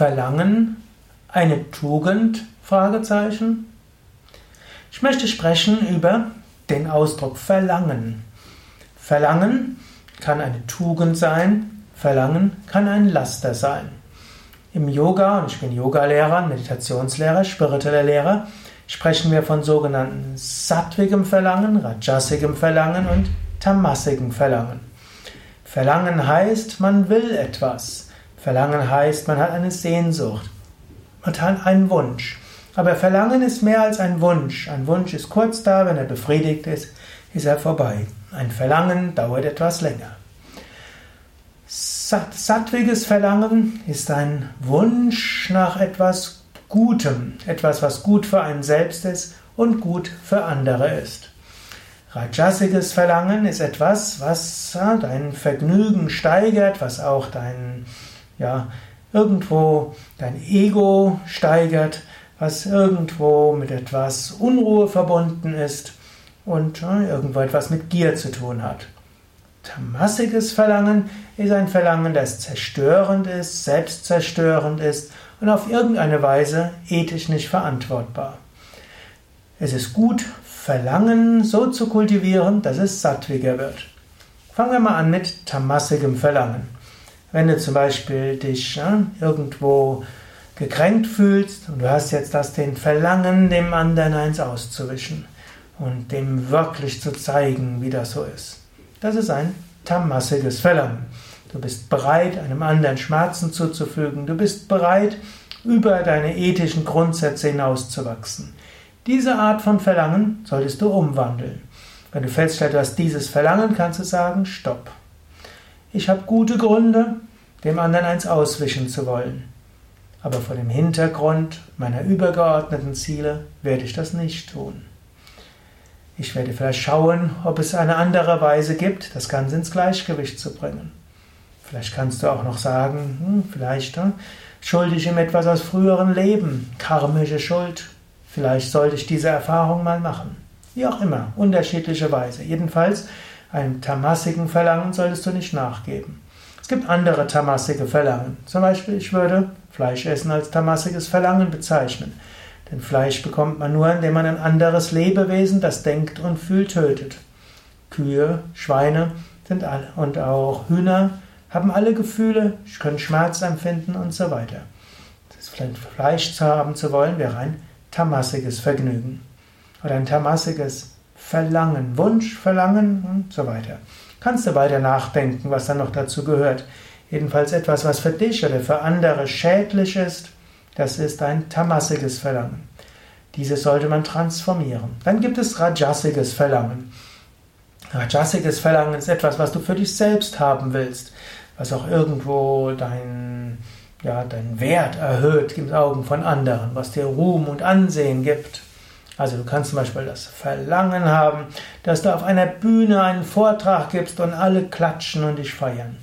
Verlangen eine Tugend? Ich möchte sprechen über den Ausdruck Verlangen. Verlangen kann eine Tugend sein, Verlangen kann ein Laster sein. Im Yoga, und ich bin Yogalehrer, Meditationslehrer, spiritueller Lehrer, sprechen wir von sogenannten sattwigem Verlangen, rajasigem Verlangen und tamasigem Verlangen. Verlangen heißt, man will etwas. Verlangen heißt, man hat eine Sehnsucht. Man hat einen Wunsch. Aber Verlangen ist mehr als ein Wunsch. Ein Wunsch ist kurz da, wenn er befriedigt ist, ist er vorbei. Ein Verlangen dauert etwas länger. Sattwiges Verlangen ist ein Wunsch nach etwas Gutem, etwas, was gut für einen selbst ist und gut für andere ist. Rajasiges Verlangen ist etwas, was dein Vergnügen steigert, was auch dein, ja, irgendwo dein Ego steigert, was irgendwo mit etwas Unruhe verbunden ist und irgendwo etwas mit Gier zu tun hat. Tamassiges Verlangen ist ein Verlangen, das zerstörend ist, selbstzerstörend ist und auf irgendeine Weise ethisch nicht verantwortbar. Es ist gut, Verlangen so zu kultivieren, dass es sattwiger wird. Fangen wir mal an mit tamassigem Verlangen. Wenn du zum Beispiel dich ja, irgendwo gekränkt fühlst und du hast jetzt das den Verlangen, dem anderen eins auszuwischen und dem wirklich zu zeigen, wie das so ist. Das ist ein tamassiges Verlangen. Du bist bereit, einem anderen Schmerzen zuzufügen. Du bist bereit, über deine ethischen Grundsätze hinauszuwachsen. Diese Art von Verlangen solltest du umwandeln. Wenn du feststellst, du hast dieses Verlangen, kannst du sagen, stopp. Ich habe gute Gründe, dem anderen eins auswischen zu wollen. Aber vor dem Hintergrund meiner übergeordneten Ziele werde ich das nicht tun. Ich werde vielleicht schauen, ob es eine andere Weise gibt, das Ganze ins Gleichgewicht zu bringen. Vielleicht kannst du auch noch sagen, hm, vielleicht hm, schulde ich ihm etwas aus früheren Leben, karmische Schuld. Vielleicht sollte ich diese Erfahrung mal machen. Wie auch immer, unterschiedliche Weise. Jedenfalls, einem tamassigen Verlangen solltest du nicht nachgeben. Es gibt andere tamassige Verlangen. Zum Beispiel, ich würde Fleisch essen als tamassiges Verlangen bezeichnen. Denn Fleisch bekommt man nur, indem man ein anderes Lebewesen, das denkt und fühlt, tötet. Kühe, Schweine sind alle und auch Hühner haben alle Gefühle, können Schmerz empfinden und so weiter. Das Fleisch zu haben zu wollen, wäre ein tamassiges Vergnügen oder ein tamassiges Verlangen, Wunsch, Verlangen und so weiter. Kannst du weiter nachdenken, was dann noch dazu gehört. Jedenfalls etwas, was für dich oder für andere schädlich ist, das ist ein tamassiges Verlangen. Dieses sollte man transformieren. Dann gibt es rajasiges Verlangen. Rajasiges Verlangen ist etwas, was du für dich selbst haben willst, was auch irgendwo dein, ja, dein Wert erhöht in den Augen von anderen, was dir Ruhm und Ansehen gibt. Also du kannst zum Beispiel das Verlangen haben, dass du auf einer Bühne einen Vortrag gibst und alle klatschen und dich feiern.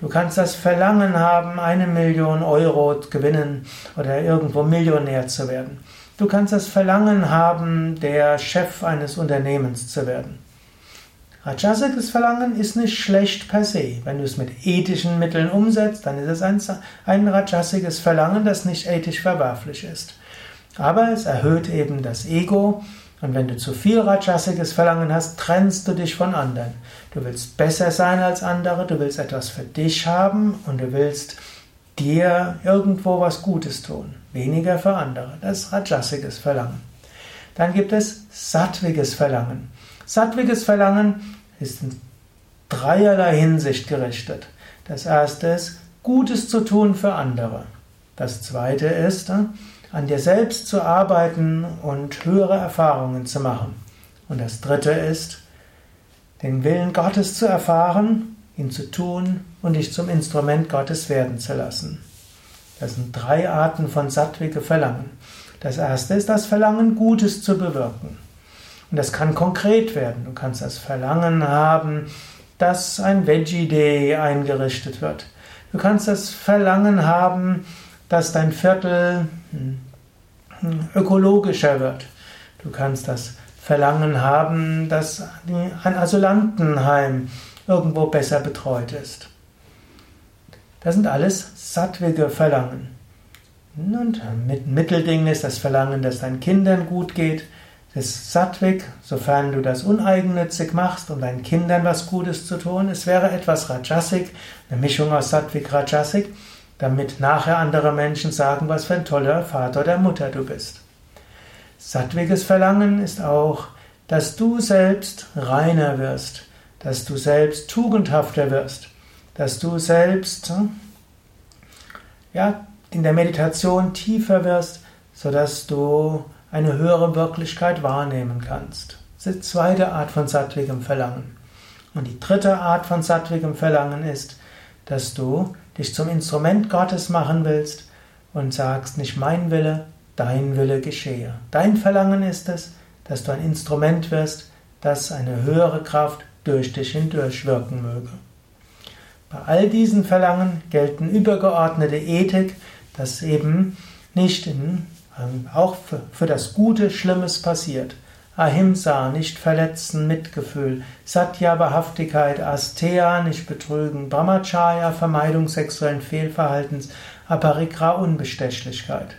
Du kannst das Verlangen haben, eine Million Euro gewinnen oder irgendwo Millionär zu werden. Du kannst das Verlangen haben, der Chef eines Unternehmens zu werden. Rajasiges Verlangen ist nicht schlecht per se. Wenn du es mit ethischen Mitteln umsetzt, dann ist es ein, ein rajasiges Verlangen, das nicht ethisch verwerflich ist. Aber es erhöht eben das Ego und wenn du zu viel rajasiges Verlangen hast, trennst du dich von anderen. Du willst besser sein als andere, du willst etwas für dich haben und du willst dir irgendwo was Gutes tun. Weniger für andere. Das ist rajasiges Verlangen. Dann gibt es sattwiges Verlangen. Sattwiges Verlangen ist in dreierlei Hinsicht gerichtet. Das erste ist, Gutes zu tun für andere. Das zweite ist, an dir selbst zu arbeiten und höhere Erfahrungen zu machen. Und das Dritte ist, den Willen Gottes zu erfahren, ihn zu tun und dich zum Instrument Gottes werden zu lassen. Das sind drei Arten von sattwige Verlangen. Das erste ist das Verlangen, Gutes zu bewirken. Und das kann konkret werden. Du kannst das Verlangen haben, dass ein Veggie Day eingerichtet wird. Du kannst das Verlangen haben, dass dein Viertel ökologischer wird. Du kannst das Verlangen haben, dass ein Asylantenheim irgendwo besser betreut ist. Das sind alles sattwige Verlangen. Und mit Mittelding ist das Verlangen, dass deinen Kindern gut geht. Das ist Sattvik, sofern du das uneigennützig machst, um deinen Kindern was Gutes zu tun. Es wäre etwas Rajasik, eine Mischung aus Sattvik, Rajasik, damit nachher andere Menschen sagen, was für ein toller Vater oder Mutter du bist. Sattwiges Verlangen ist auch, dass du selbst reiner wirst, dass du selbst tugendhafter wirst, dass du selbst ja, in der Meditation tiefer wirst, sodass du eine höhere Wirklichkeit wahrnehmen kannst. Das ist die zweite Art von sattwigem Verlangen. Und die dritte Art von sattwigem Verlangen ist, dass du dich zum Instrument Gottes machen willst und sagst, nicht mein Wille, dein Wille geschehe. Dein Verlangen ist es, dass du ein Instrument wirst, das eine höhere Kraft durch dich hindurch wirken möge. Bei all diesen Verlangen gelten übergeordnete Ethik, dass eben nicht in, ähm, auch für, für das Gute Schlimmes passiert. Ahimsa, nicht verletzen, Mitgefühl, Satya, Wahrhaftigkeit, Asteya, nicht betrügen, Brahmacharya, Vermeidung sexuellen Fehlverhaltens, Aparikra, Unbestechlichkeit.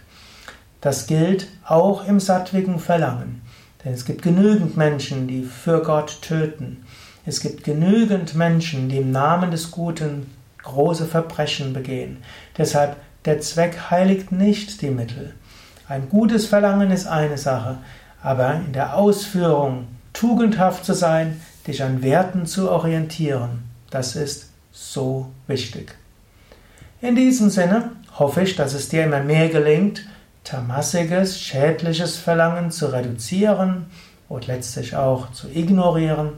Das gilt auch im sattwigen Verlangen. Denn es gibt genügend Menschen, die für Gott töten. Es gibt genügend Menschen, die im Namen des Guten große Verbrechen begehen. Deshalb, der Zweck heiligt nicht die Mittel. Ein gutes Verlangen ist eine Sache, aber in der Ausführung tugendhaft zu sein, dich an Werten zu orientieren, das ist so wichtig. In diesem Sinne hoffe ich, dass es dir immer mehr gelingt, tamassiges, schädliches Verlangen zu reduzieren und letztlich auch zu ignorieren,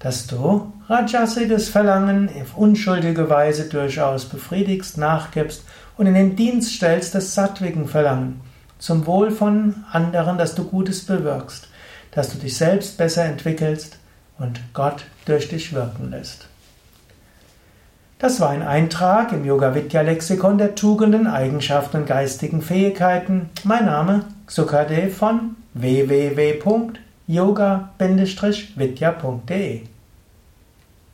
dass du rajasiges Verlangen auf unschuldige Weise durchaus befriedigst, nachgibst und in den Dienst stellst des sattwigen Verlangen, zum Wohl von anderen, dass du Gutes bewirkst, dass du dich selbst besser entwickelst und Gott durch dich wirken lässt. Das war ein Eintrag im Yoga Vidya Lexikon der Tugenden, Eigenschaften und geistigen Fähigkeiten. Mein Name Sukadev von www.yoga-vidya.de